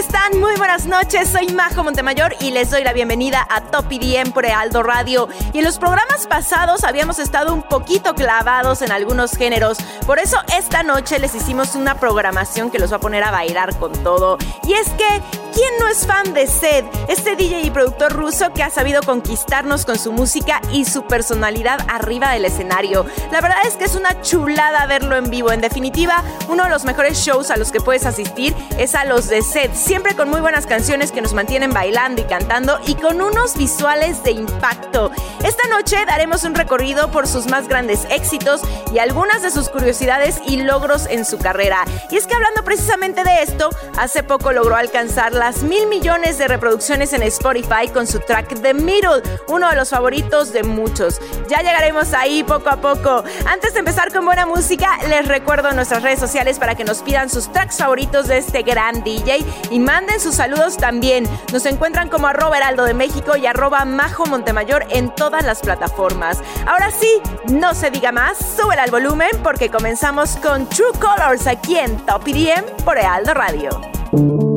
Están? Muy buenas noches, soy Majo Montemayor y les doy la bienvenida a Top IDM por Aldo Radio. Y en los programas pasados habíamos estado un poquito clavados en algunos géneros, por eso esta noche les hicimos una programación que los va a poner a bailar con todo. Y es que, ¿quién no es fan de Zed, este DJ y productor ruso que ha sabido conquistarnos con su música y su personalidad arriba del escenario? La verdad es que es una chulada verlo en vivo. En definitiva, uno de los mejores shows a los que puedes asistir es a los de Zed, siempre con muy buenas canciones que nos mantienen bailando y cantando y con unos visuales de impacto. Esta noche daremos un recorrido por sus más grandes éxitos y algunas de sus curiosidades y logros en su carrera. Y es que hablando precisamente de esto, hace poco logró alcanzar las mil millones de reproducciones en Spotify con su track The Middle, uno de los favoritos de muchos. Ya llegaremos ahí poco a poco. Antes de empezar con buena música, les recuerdo nuestras redes sociales para que nos pidan sus tracks favoritos de este gran DJ manden sus saludos también. Nos encuentran como arroba heraldo de México y arroba majo Montemayor en todas las plataformas. Ahora sí, no se diga más, súbela al volumen porque comenzamos con True Colors aquí en Top IDM por Heraldo Radio.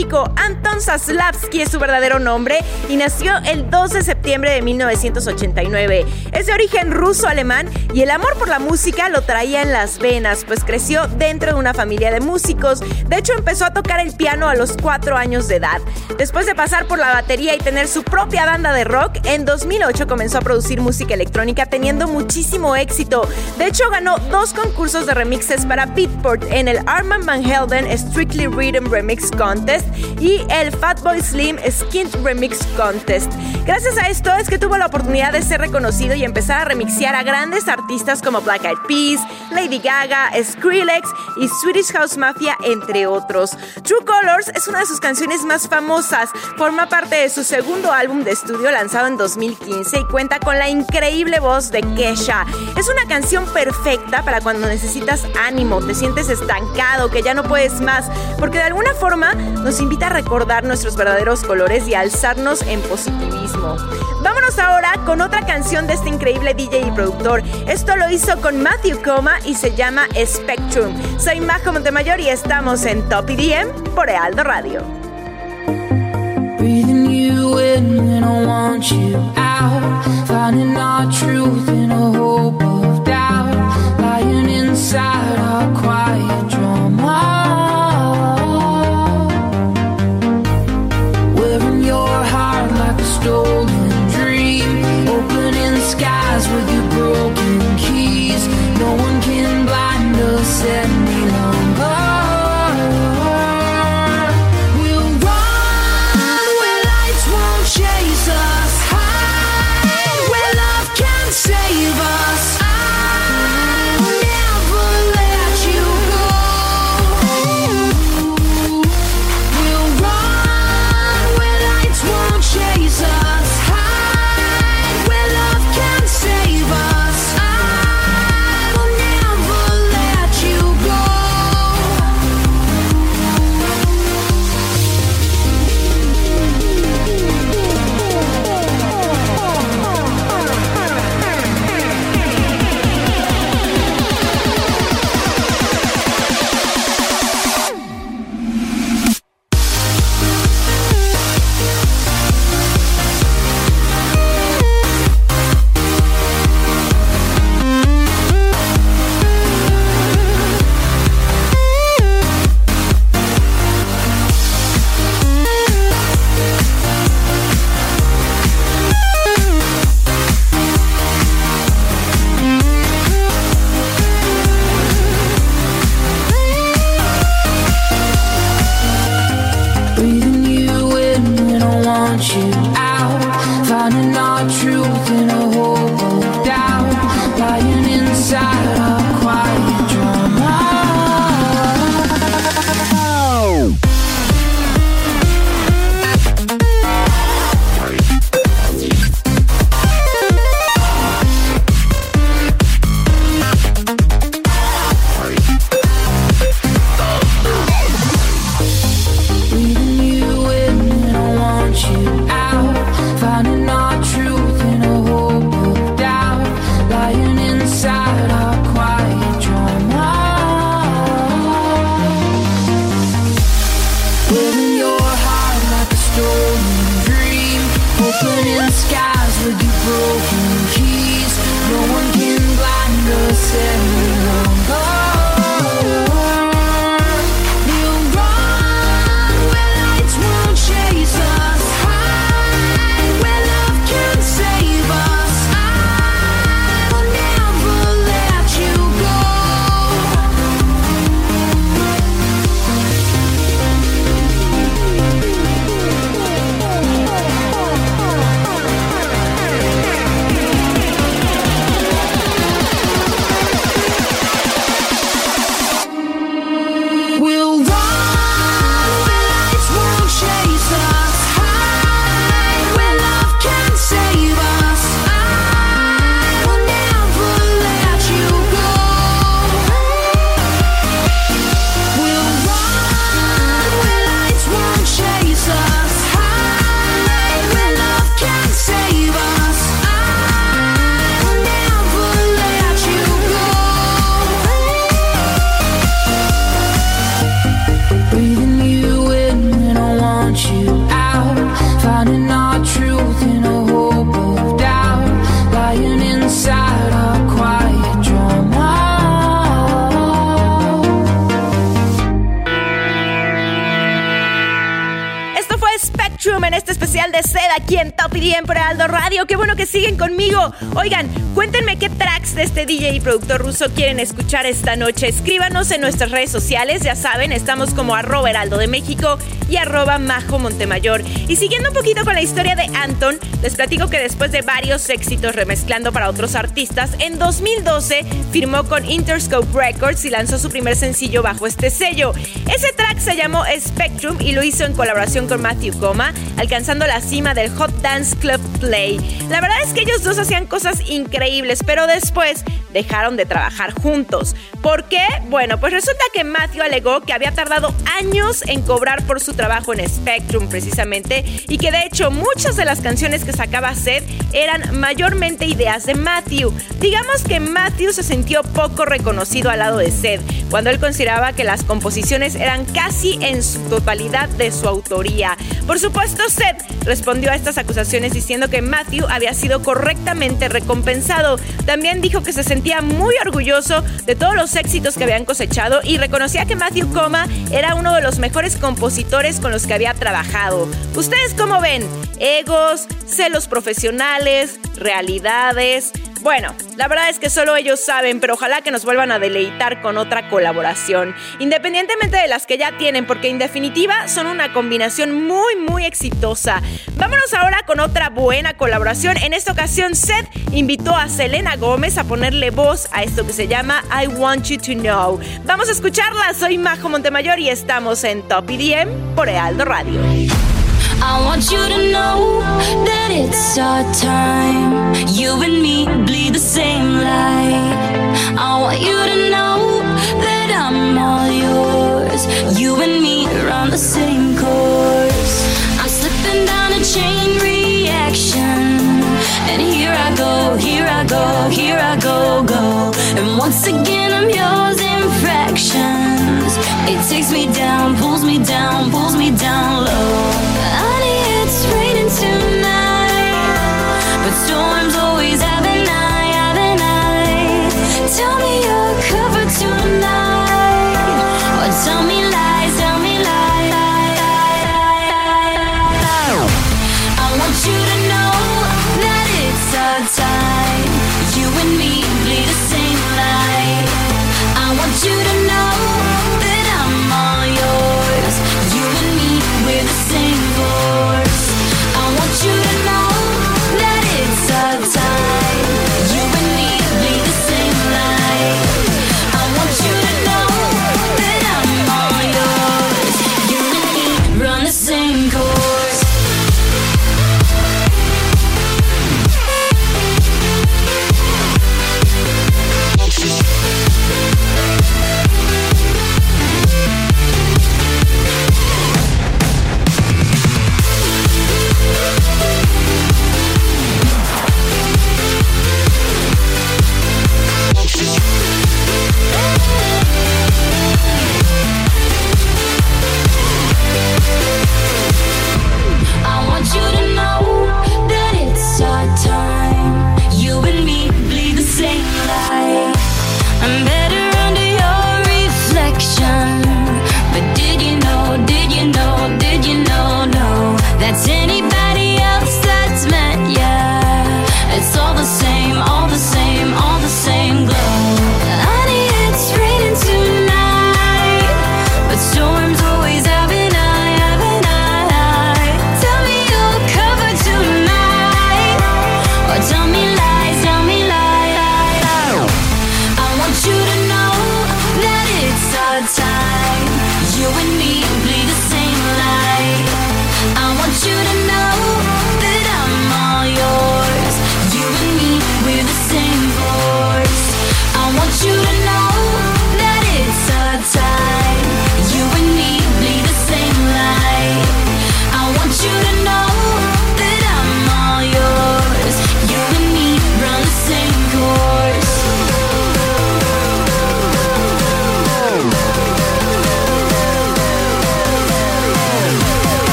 Radio Zaslavsky es su verdadero nombre y nació el 2 de septiembre de 1989. Es de origen ruso-alemán y el amor por la música lo traía en las venas, pues creció dentro de una familia de músicos. De hecho, empezó a tocar el piano a los 4 años de edad. Después de pasar por la batería y tener su propia banda de rock, en 2008 comenzó a producir música electrónica teniendo muchísimo éxito. De hecho, ganó dos concursos de remixes para Beatport en el Armand Van Helden Strictly Rhythm Remix Contest y el Fatboy Slim Skin Remix Contest. Gracias a esto es que tuvo la oportunidad de ser reconocido y empezar a remixear a grandes artistas como Black Eyed Peas, Lady Gaga, Skrillex y Swedish House Mafia, entre otros. True Colors es una de sus canciones más famosas, forma parte de su segundo álbum de estudio lanzado en 2015 y cuenta con la increíble voz de Kesha. Es una canción perfecta para cuando necesitas ánimo, te sientes estancado, que ya no puedes más, porque de alguna forma nos invita a recordar nuestros verdaderos colores y alzarnos en positivismo. Vámonos ahora con otra canción de este increíble DJ y productor. Esto lo hizo con Matthew Coma y se llama Spectrum. Soy Majo Montemayor y estamos en Top EDM por Ealdo Radio. Breathing you in when I want you out. Finding our truth in a hope of doubt. Lying inside en este especial de Sed aquí en Top IDM por Aldo Radio. Qué bueno que siguen conmigo. Oigan, cuéntenme qué tracks de este DJ y productor ruso quieren escuchar esta noche. Escríbanos en nuestras redes sociales, ya saben, estamos como arroba heraldo de México y arroba majo Montemayor. Y siguiendo un poquito con la historia de Anton, les platico que después de varios éxitos remezclando para otros artistas, en 2012 firmó con Interscope Records y lanzó su primer sencillo bajo este sello. Ese track se llamó Spectrum y lo hizo en colaboración con Matthew Goma, alcanzando la cima del Hot Dance Club Play. La verdad es que ellos dos hacían cosas increíbles, pero después dejaron de trabajar juntos. ¿Por qué? Bueno, pues resulta que Matthew alegó que había tardado años en cobrar por su trabajo en Spectrum precisamente y que de hecho muchas de las canciones que sacaba Seth eran mayormente ideas de Matthew. Digamos que Matthew se sintió poco reconocido al lado de Seth, cuando él consideraba que las composiciones eran casi en su totalidad de su autoría. Por supuesto, Seth respondió a estas acusaciones diciendo que Matthew había sido correctamente recompensado. También dijo que se sentía muy orgulloso de todos los éxitos que habían cosechado y reconocía que Matthew Coma era uno de los mejores compositores con los que había trabajado. ¿Ustedes cómo ven? ¿Egos? ¿Celos profesionales? ¿Realidades? Bueno, la verdad es que solo ellos saben, pero ojalá que nos vuelvan a deleitar con otra colaboración, independientemente de las que ya tienen, porque en definitiva son una combinación muy, muy exitosa. Vámonos ahora con otra buena colaboración. En esta ocasión, Seth invitó a Selena Gómez a ponerle voz a esto que se llama I Want You to Know. Vamos a escucharla. Soy Majo Montemayor y estamos en Top EDM por Ealdo Radio. I want you to know that it's our time. You and me bleed the same light. I want you to know that I'm all yours. You and me run the same course. I'm slipping down a chain reaction. And here I go, here I go, here I go, go. And once again, I'm yours in fractions. It takes me down, pulls me down, pulls me down low. Tell me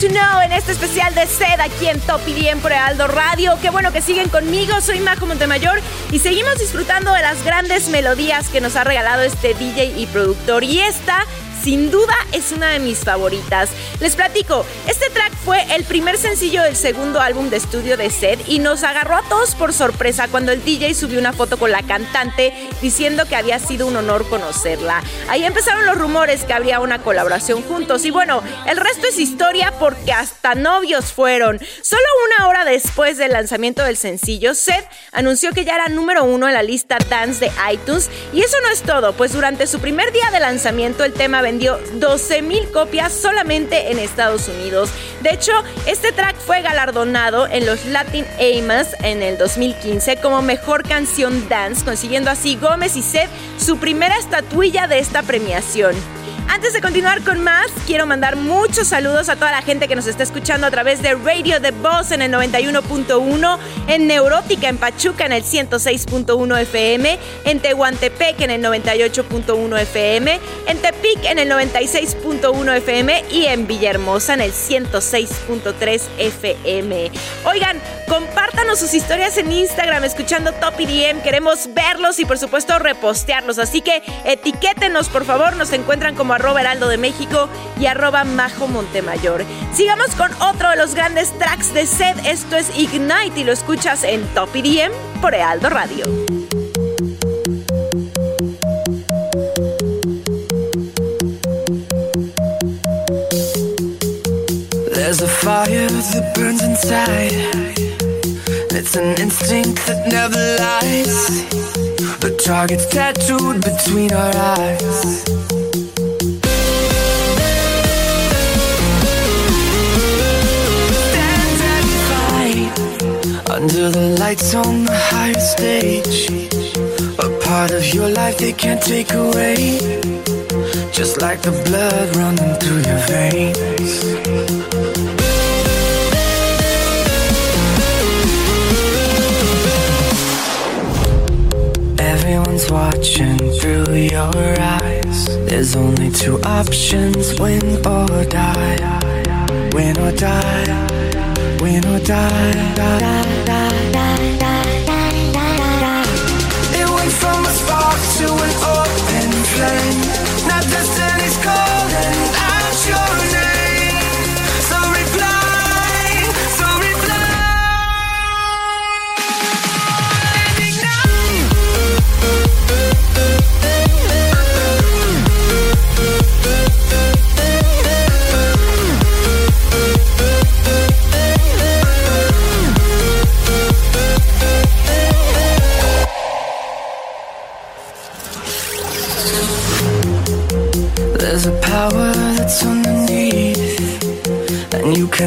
to Know en este especial de sed aquí en Top IDM por Aldo Radio. Qué bueno que siguen conmigo, soy Majo Montemayor y seguimos disfrutando de las grandes melodías que nos ha regalado este DJ y productor. Y esta sin duda es una de mis favoritas. Les platico, este track fue el primer sencillo del segundo álbum de estudio de Sed y nos agarró a todos por sorpresa cuando el DJ subió una foto con la cantante diciendo que había sido un honor conocerla. Ahí empezaron los rumores que habría una colaboración juntos y bueno, el resto es historia porque hasta novios fueron. Solo una hora después del lanzamiento del sencillo, Sed anunció que ya era número uno en la lista Dance de iTunes y eso no es todo, pues durante su primer día de lanzamiento el tema vendió 12.000 copias solamente en Estados Unidos. De hecho, este track fue galardonado en los Latin Amas en el 2015 como mejor canción dance, consiguiendo así Gómez y Seth su primera estatuilla de esta premiación. Antes de continuar con más, quiero mandar muchos saludos a toda la gente que nos está escuchando a través de Radio The Boss en el 91.1, en Neurótica en Pachuca en el 106.1 FM, en Tehuantepec en el 98.1 FM, en Tepic en el 96.1 FM y en Villahermosa en el 106.3 FM. Oigan, compártanos sus historias en Instagram escuchando Top EDM. Queremos verlos y por supuesto repostearlos. Así que etiquétenos, por favor. Nos encuentran como arroba heraldo de México y arroba majo Montemayor. Sigamos con otro de los grandes tracks de Sed. Esto es Ignite y lo escuchas en Top EDM por Heraldo Radio. There's a fire that burns inside. It's an instinct that never lies. The target's tattooed between our eyes. Under the lights on the higher stage. A part of your life they can't take away. Just like the blood running through your veins. Everyone's watching through your eyes. There's only two options win or die. Win or die. Win or die. It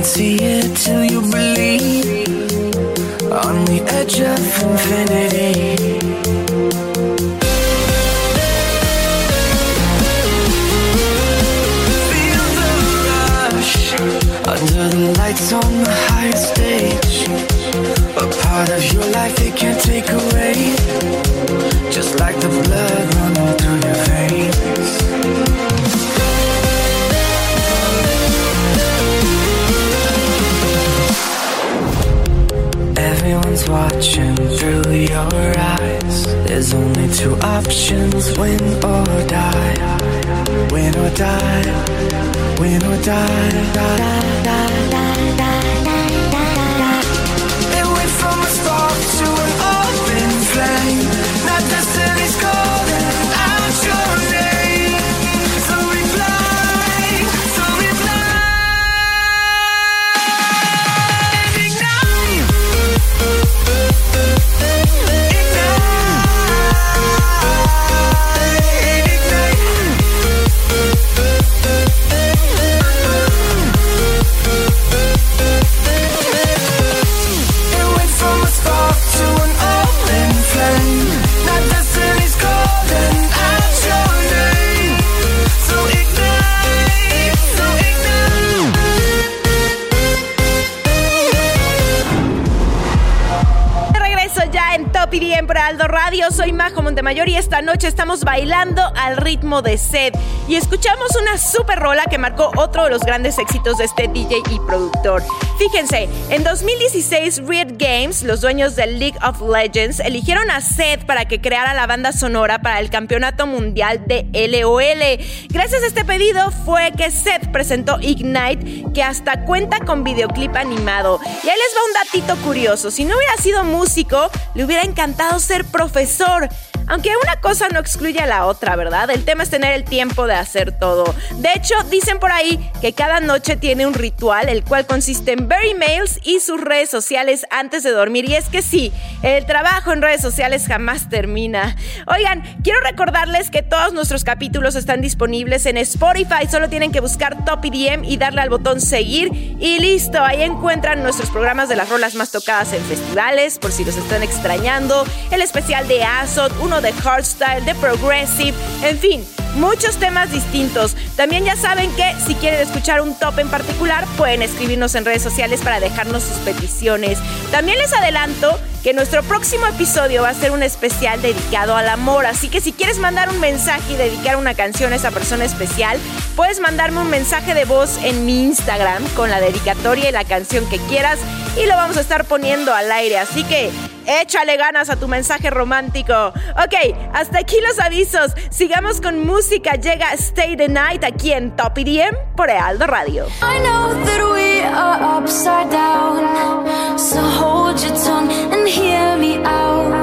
can't see it till you believe. On the edge of infinity. Two options win or die. Win or die. Win or die. It Montemayor y esta noche estamos bailando al ritmo de Sed y escuchamos una super rola que marcó otro de los grandes éxitos de este DJ y productor. Fíjense, en 2016 Riot Games, los dueños del League of Legends, eligieron a Sed para que creara la banda sonora para el Campeonato Mundial de LOL. Gracias a este pedido fue que Sed presentó Ignite, que hasta cuenta con videoclip animado. Y ahí les va un datito curioso, si no hubiera sido músico, le hubiera encantado ser profesor. Aunque una cosa no excluye a la otra, ¿verdad? El tema es tener el tiempo de hacer todo. De hecho, dicen por ahí que cada noche tiene un ritual, el cual consiste en ver emails y sus redes sociales antes de dormir. Y es que sí, el trabajo en redes sociales jamás termina. Oigan, quiero recordarles que todos nuestros capítulos están disponibles en Spotify. Solo tienen que buscar Top EDM y darle al botón seguir. Y listo, ahí encuentran nuestros programas de las rolas más tocadas en festivales, por si los están extrañando. El especial de Azot, uno de hardstyle, de progressive, en fin, muchos temas distintos. También ya saben que si quieren escuchar un top en particular, pueden escribirnos en redes sociales para dejarnos sus peticiones. También les adelanto que nuestro próximo episodio va a ser un especial dedicado al amor, así que si quieres mandar un mensaje y dedicar una canción a esa persona especial, puedes mandarme un mensaje de voz en mi Instagram con la dedicatoria y la canción que quieras y lo vamos a estar poniendo al aire, así que échale ganas a tu mensaje romántico. Ok, hasta aquí los avisos. Sigamos con música. Llega Stay the Night aquí en Top EDM por Ealdo Radio. I know that we are upside down, so hold your and hear me out.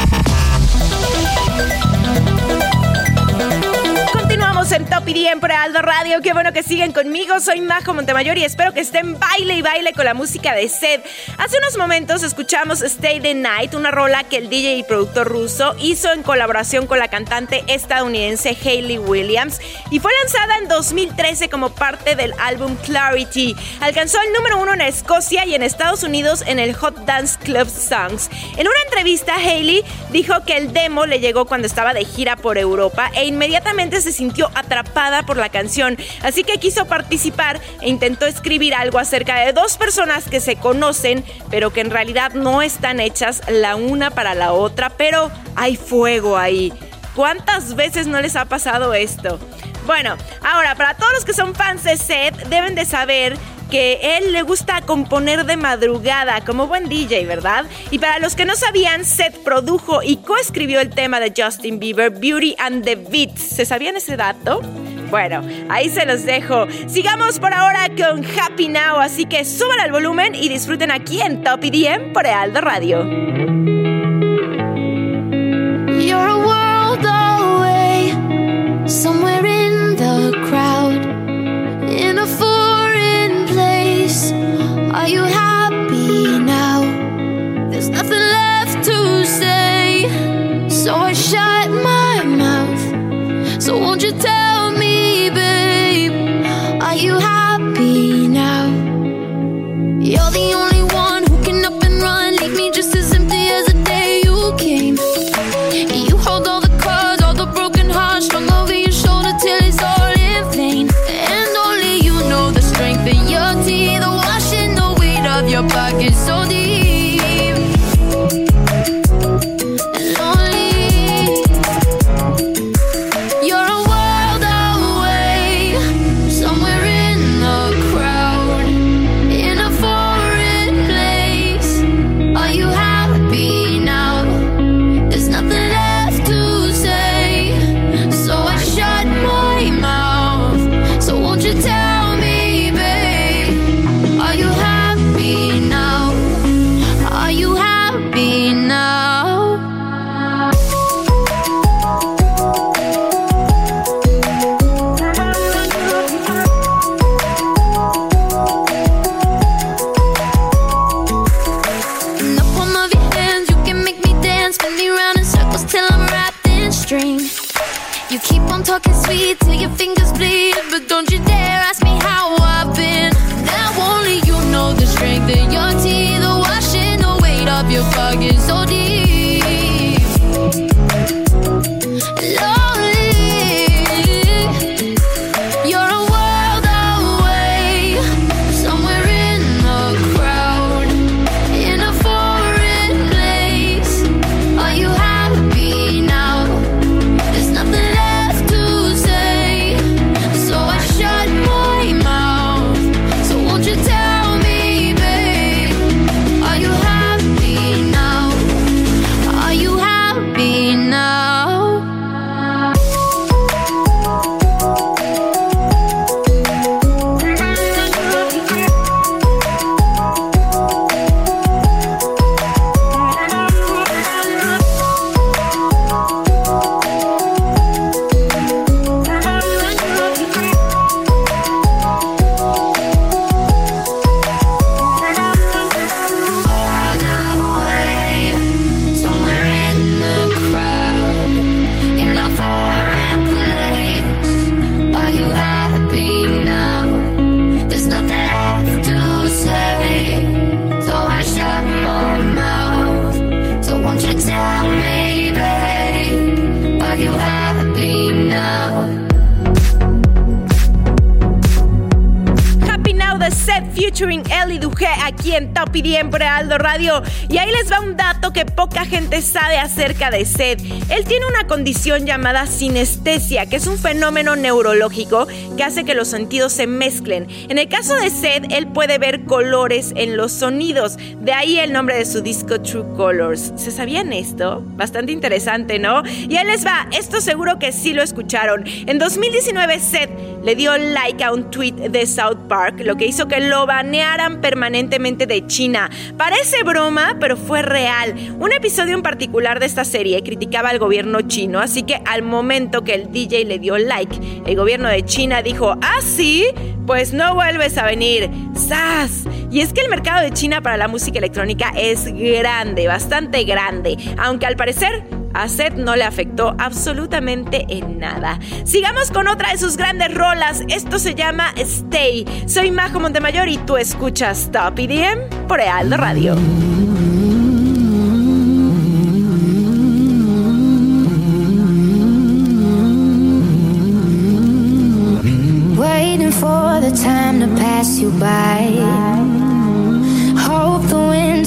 En Top y por Aldo Radio. Qué bueno que siguen conmigo. Soy Majo Montemayor y espero que estén baile y baile con la música de Sed. Hace unos momentos escuchamos Stay the Night, una rola que el DJ y productor ruso hizo en colaboración con la cantante estadounidense Hayley Williams y fue lanzada en 2013 como parte del álbum Clarity. Alcanzó el número uno en Escocia y en Estados Unidos en el Hot Dance Club Songs. En una entrevista, Hayley dijo que el demo le llegó cuando estaba de gira por Europa e inmediatamente se sintió atrapada por la canción, así que quiso participar e intentó escribir algo acerca de dos personas que se conocen, pero que en realidad no están hechas la una para la otra, pero hay fuego ahí. ¿Cuántas veces no les ha pasado esto? Bueno, ahora, para todos los que son fans de Seth, deben de saber que él le gusta componer de madrugada como buen DJ, ¿verdad? Y para los que no sabían, Seth produjo y coescribió el tema de Justin Bieber, Beauty and the Beats. ¿Se sabían ese dato? Bueno, ahí se los dejo. Sigamos por ahora con Happy Now, así que suban al volumen y disfruten aquí en Top EDM por Aldo Radio. Are you happy now? There's nothing left to say, so I shut my mouth. So won't you tell me, babe, are you happy now? You're the acerca de Seth. Él tiene una condición llamada sinestesia, que es un fenómeno neurológico que hace que los sentidos se mezclen. En el caso de Seth, él puede ver colores en los sonidos. De ahí el nombre de su disco True Colors. ¿Se sabían esto? Bastante interesante, ¿no? Y ahí les va, esto seguro que sí lo escucharon. En 2019 Seth le dio like a un tweet de South Park, lo que hizo que lo banearan permanentemente de China. Parece broma, pero fue real. Un episodio en particular de esta serie criticaba al gobierno chino, así que al momento que el DJ le dio like, el gobierno de China dijo, ah, sí, pues no vuelves a venir. ¡Sas! Y es que el mercado de China para la música electrónica es grande, bastante grande, aunque al parecer a Seth no le afectó absolutamente en nada. Sigamos con otra de sus grandes rolas. Esto se llama Stay. Soy Majo Montemayor y tú escuchas Top EDM por Ealdo Radio. Waiting for the time to pass you by.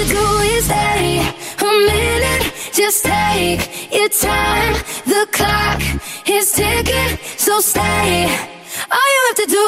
to do is stay a minute. Just take your time. The clock is ticking, so stay. All you have to do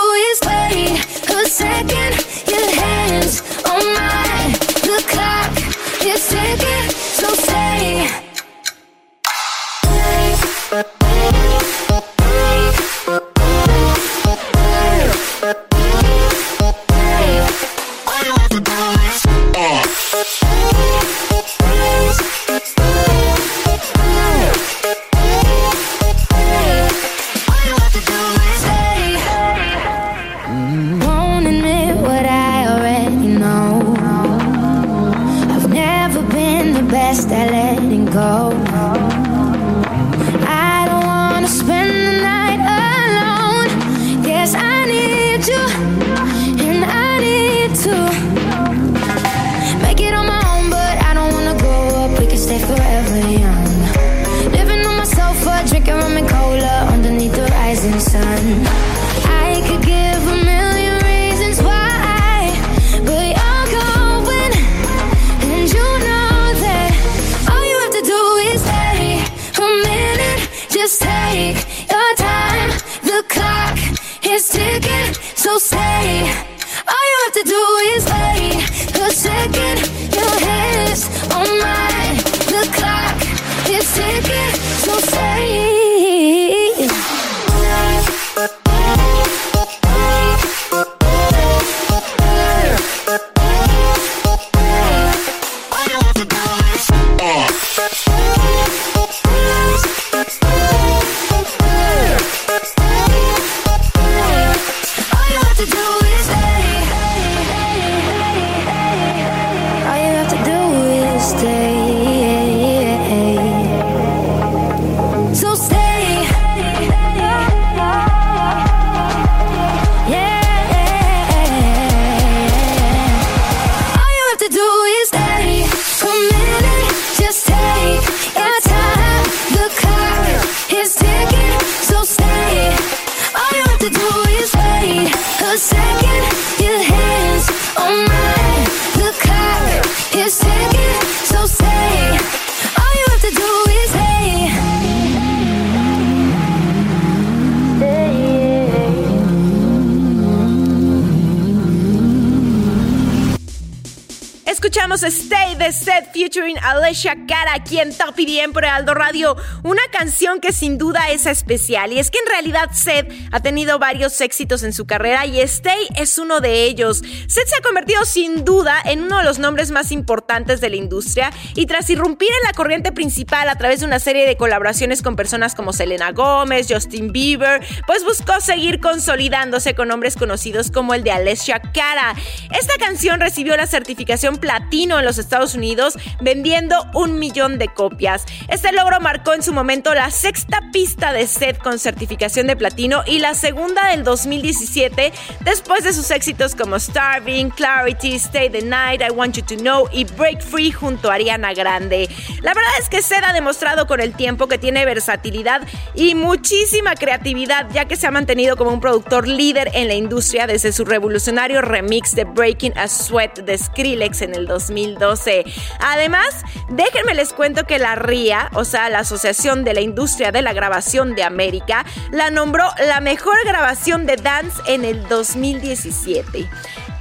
aquí en Top EDM por Aldo Radio. Una canción que sin duda es especial. Y es que realidad Seth ha tenido varios éxitos en su carrera y Stay es uno de ellos. Seth se ha convertido sin duda en uno de los nombres más importantes de la industria y tras irrumpir en la corriente principal a través de una serie de colaboraciones con personas como Selena Gómez, Justin Bieber, pues buscó seguir consolidándose con nombres conocidos como el de Alicia Cara. Esta canción recibió la certificación platino en los Estados Unidos, vendiendo un millón de copias. Este logro marcó en su momento la sexta pista de Seth con certificación de platino y la segunda del 2017, después de sus éxitos como Starving, Clarity, Stay the Night, I Want You to Know y Break Free junto a Ariana Grande. La verdad es que Seth ha demostrado con el tiempo que tiene versatilidad y muchísima creatividad, ya que se ha mantenido como un productor líder en la industria desde su revolucionario remix de Breaking a Sweat de Skrillex en el 2012. Además, déjenme les cuento que la RIA, o sea, la Asociación de la Industria de la Grabación de América, la nombró la mejor grabación de dance en el 2017.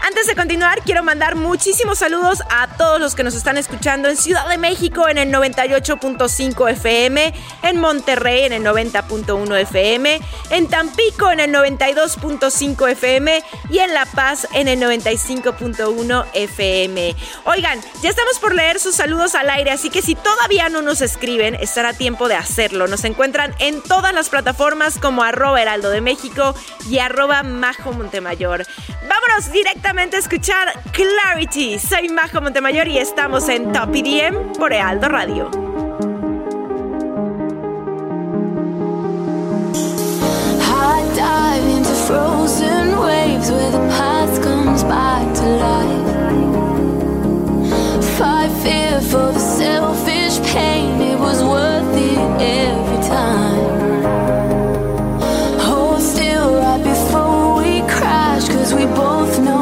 Antes de continuar, quiero mandar muchísimos saludos a todos los que nos están escuchando en Ciudad de México en el 98.5 FM, en Monterrey en el 90.1 FM, en Tampico en el 92.5 FM y en La Paz en el 95.1 FM. Oigan, ya estamos por leer sus saludos al aire, así que si todavía no nos escriben, estará tiempo de hacerlo. Nos encuentran en todas las plataformas como arroba heraldo de México y arroba majo Montemayor. Vámonos directamente escuchar Clarity. Soy Majo Montemayor y estamos en Top EDM por Ealdo Radio. I dive into frozen waves where the past comes back to life. Fight fear for the selfish pain, it was worth it every time. Hold still right before we crash, cause we both know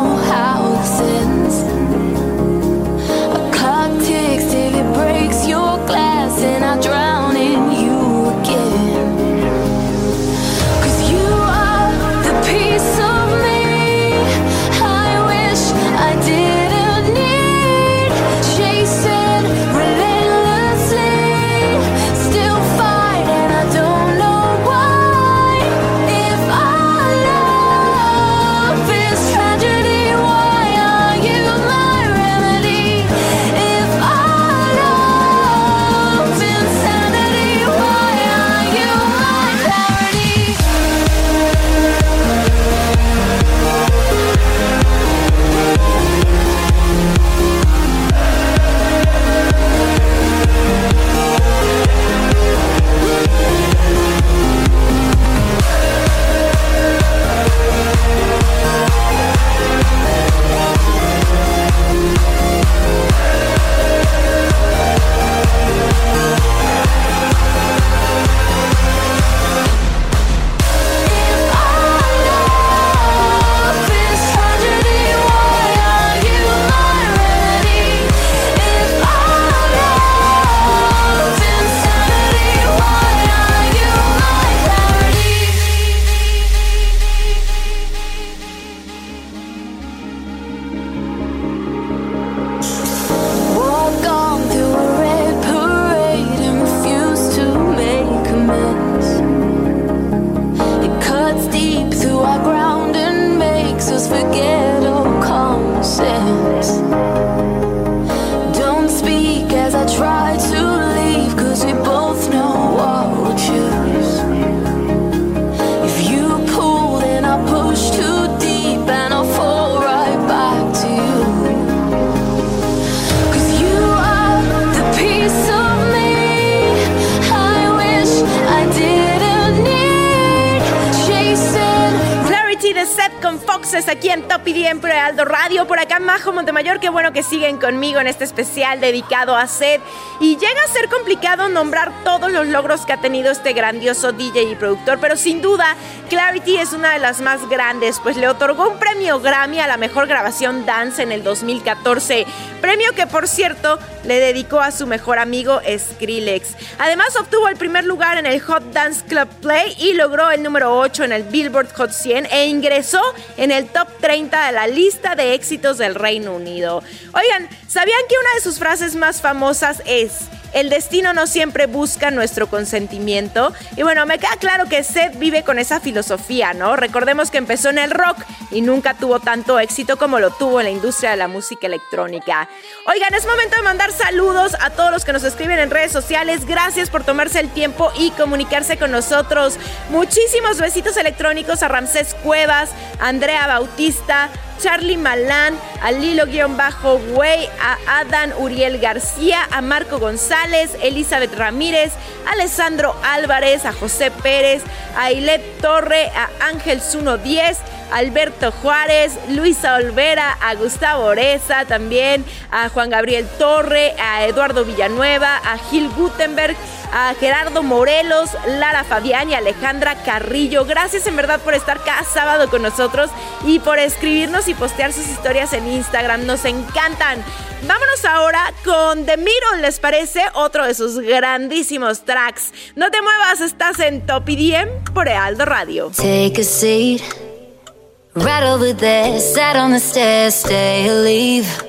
que siguen conmigo en este especial dedicado a Set. Y llega a ser complicado nombrar todos los logros que ha tenido este grandioso DJ y productor, pero sin duda Clarity es una de las más grandes, pues le otorgó un premio Grammy a la mejor grabación dance en el 2014. Premio que por cierto le dedicó a su mejor amigo Skrillex. Además obtuvo el primer lugar en el Hot Dance Club Play y logró el número 8 en el Billboard Hot 100 e ingresó en el top 30 de la lista de éxitos del Reino Unido. Oigan, ¿sabían que una de sus frases más famosas es... El destino no siempre busca nuestro consentimiento. Y bueno, me queda claro que Seth vive con esa filosofía, ¿no? Recordemos que empezó en el rock y nunca tuvo tanto éxito como lo tuvo en la industria de la música electrónica. Oigan, es momento de mandar saludos a todos los que nos escriben en redes sociales. Gracias por tomarse el tiempo y comunicarse con nosotros. Muchísimos besitos electrónicos a Ramsés Cuevas, Andrea Bautista, Charlie Malán, a Lilo-Way, a Adán Uriel García, a Marco González, Elizabeth Ramírez, Alessandro Álvarez, a José Pérez, a Ilet Torre, a Ángel Zuno 10, Alberto Juárez, Luisa Olvera, a Gustavo Oreza también, a Juan Gabriel Torre, a Eduardo Villanueva, a Gil Gutenberg, a Gerardo Morelos, Lara Fabián y Alejandra Carrillo. Gracias en verdad por estar cada sábado con nosotros y por escribirnos y postear sus historias en Instagram. Nos encantan. Vámonos ahora con The ¿les parece? Otro de sus grandísimos tracks. No te muevas, estás en Top IDM por Ealdo Radio. Take a seat right over there, sat on the stairs, stay leave.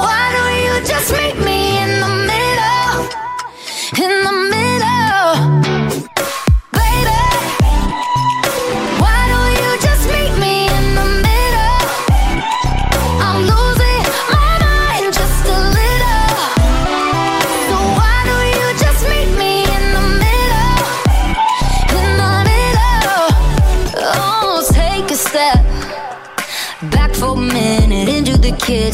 why don't you just meet me in the middle? In the middle.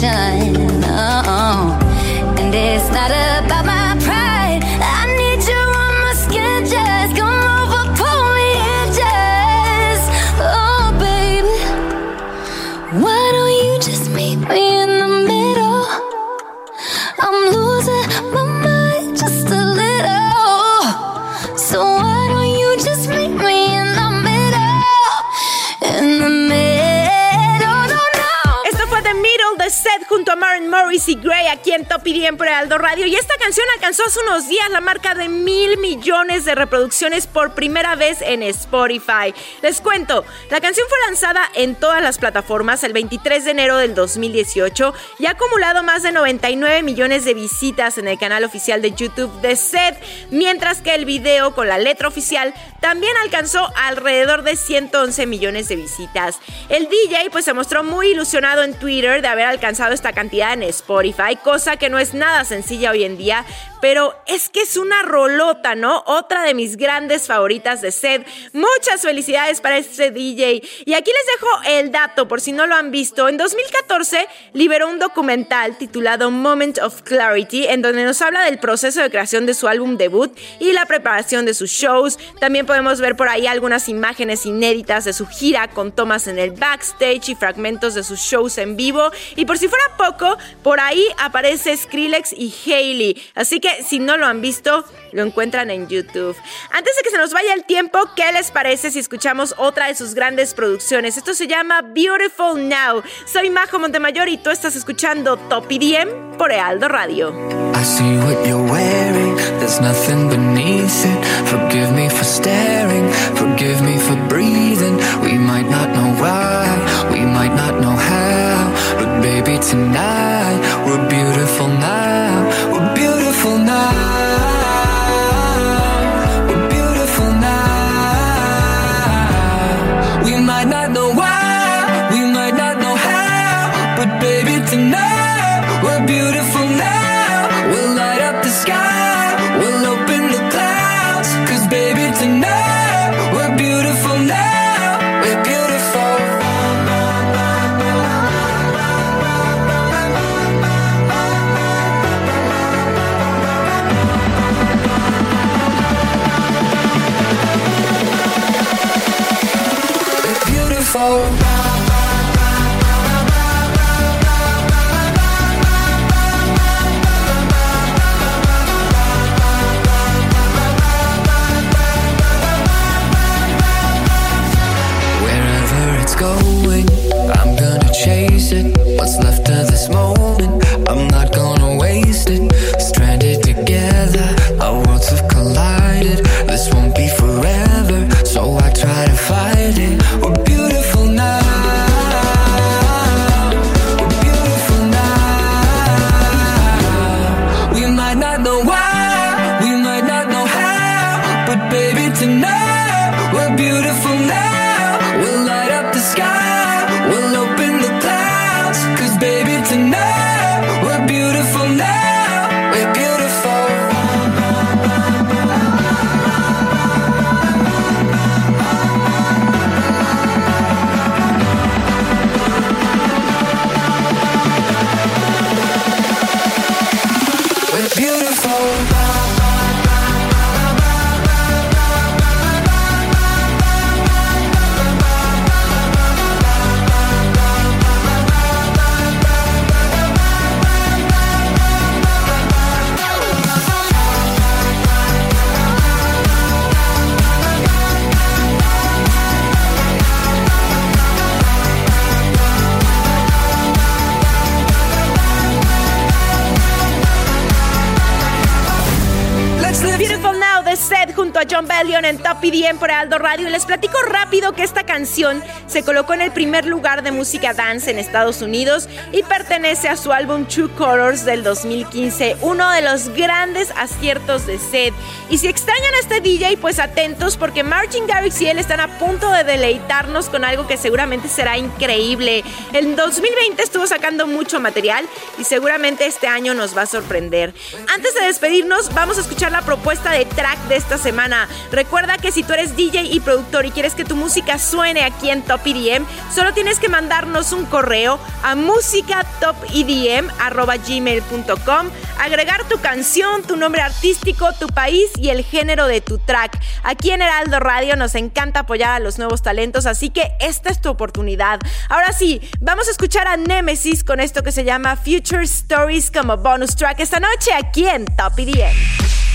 shine. Junto a Maren Morris y Gray aquí en Top IDM por Aldo Radio. Y esta canción alcanzó hace unos días la marca de mil millones de reproducciones por primera vez en Spotify. Les cuento, la canción fue lanzada en todas las plataformas el 23 de enero del 2018 y ha acumulado más de 99 millones de visitas en el canal oficial de YouTube de Seth, mientras que el video con la letra oficial también alcanzó alrededor de 111 millones de visitas. El DJ pues se mostró muy ilusionado en Twitter de haber alcanzado esta cantidad en Spotify, cosa que no es nada sencilla hoy en día, pero es que es una rolota, ¿no? Otra de mis grandes favoritas de Seth. Muchas felicidades para este DJ. Y aquí les dejo el dato por si no lo han visto. En 2014 liberó un documental titulado Moment of Clarity en donde nos habla del proceso de creación de su álbum debut y la preparación de sus shows. También podemos ver por ahí algunas imágenes inéditas de su gira con tomas en el backstage y fragmentos de sus shows en vivo. Y por si fuera poco, por ahí aparece Skrillex y Hailey. Así que si no lo han visto, lo encuentran en YouTube. Antes de que se nos vaya el tiempo, ¿qué les parece si escuchamos otra de sus grandes producciones? Esto se llama Beautiful Now. Soy Majo Montemayor y tú estás escuchando Top IDM por Ealdo Radio. I see what you're wearing, there's nothing beneath it. Forgive me for staring, forgive me for breathing. We might not know why, tonight we're beautiful now. We're beautiful now. We're beautiful now. We might not know why, we might not know how, but baby, tonight we're beautiful now. I'm not gonna waste it. Stranded together, beautiful. En Top EDM por Aldo Radio. Y les platico rápido que esta canción se colocó en el primer lugar de música dance en Estados Unidos y pertenece a su álbum True Colors del 2015, uno de los grandes aciertos de Seth. Y si extrañan a este DJ, pues atentos porque Martin Garrix y él están a punto de deleitarnos con algo que seguramente será increíble. En 2020 estuvo sacando mucho material y seguramente este año nos va a sorprender. Antes de despedirnos, vamos a escuchar la propuesta de track de esta semana. Recuerda que si tú eres DJ y productor y quieres que tu música suene aquí en Top EDM, solo tienes que mandarnos un correo a musicatopedm@gmail.com, agregar tu canción, tu nombre artístico, tu país y el género de tu track. Aquí en Heraldo Radio nos encanta apoyar a los nuevos talentos, así que esta es tu oportunidad. Ahora sí, vamos a escuchar a Nemesis con esto que se llama Future Stories como bonus track esta noche aquí en Top EDM.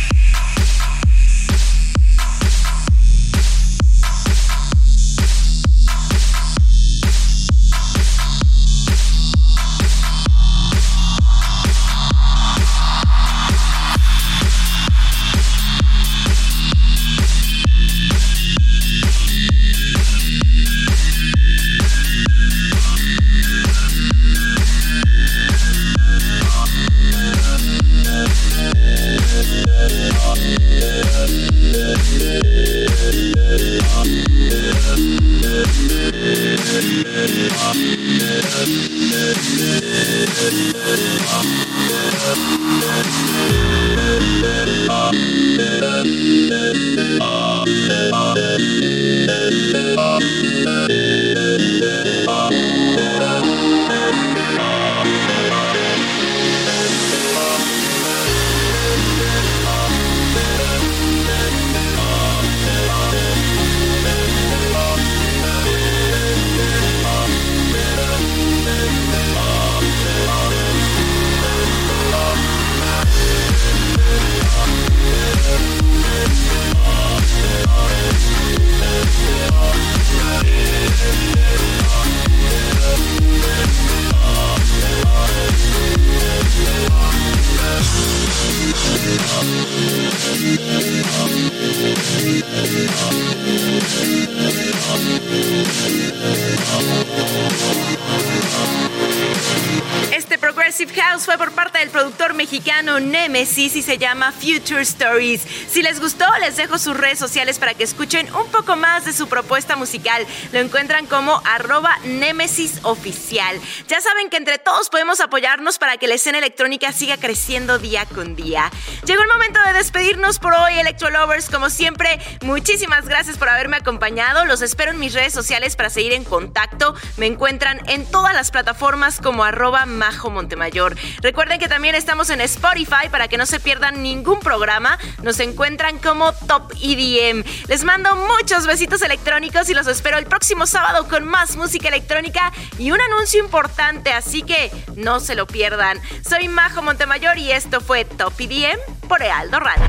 Productor mexicano Nemesis y se llama Future Stories. Si les gustó, les dejo sus redes sociales para que escuchen un poco más de su propuesta musical. Lo encuentran como arroba Nemesis Oficial. Ya saben que entre todos podemos apoyarnos para que la escena electrónica siga creciendo día con día. Llegó el momento de despedirnos por hoy, Electro Lovers. Como siempre, muchísimas gracias por haberme acompañado. Los espero en mis redes sociales para seguir en contacto. Me encuentran en todas las plataformas como arroba Majo Montemayor. Recuerden que también estamos en Spotify para que no se pierdan ningún programa. Nos encuentran como Top EDM. Les mando muchos besitos electrónicos y los espero el próximo sábado con más música electrónica y un anuncio importante, así que no se lo pierdan. Soy Majo Montemayor y esto fue Top EDM por Ealdo Radio.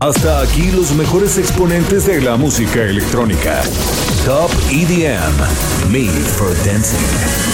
Hasta aquí los mejores exponentes de la música electrónica. Top EDM, Made for Dancing.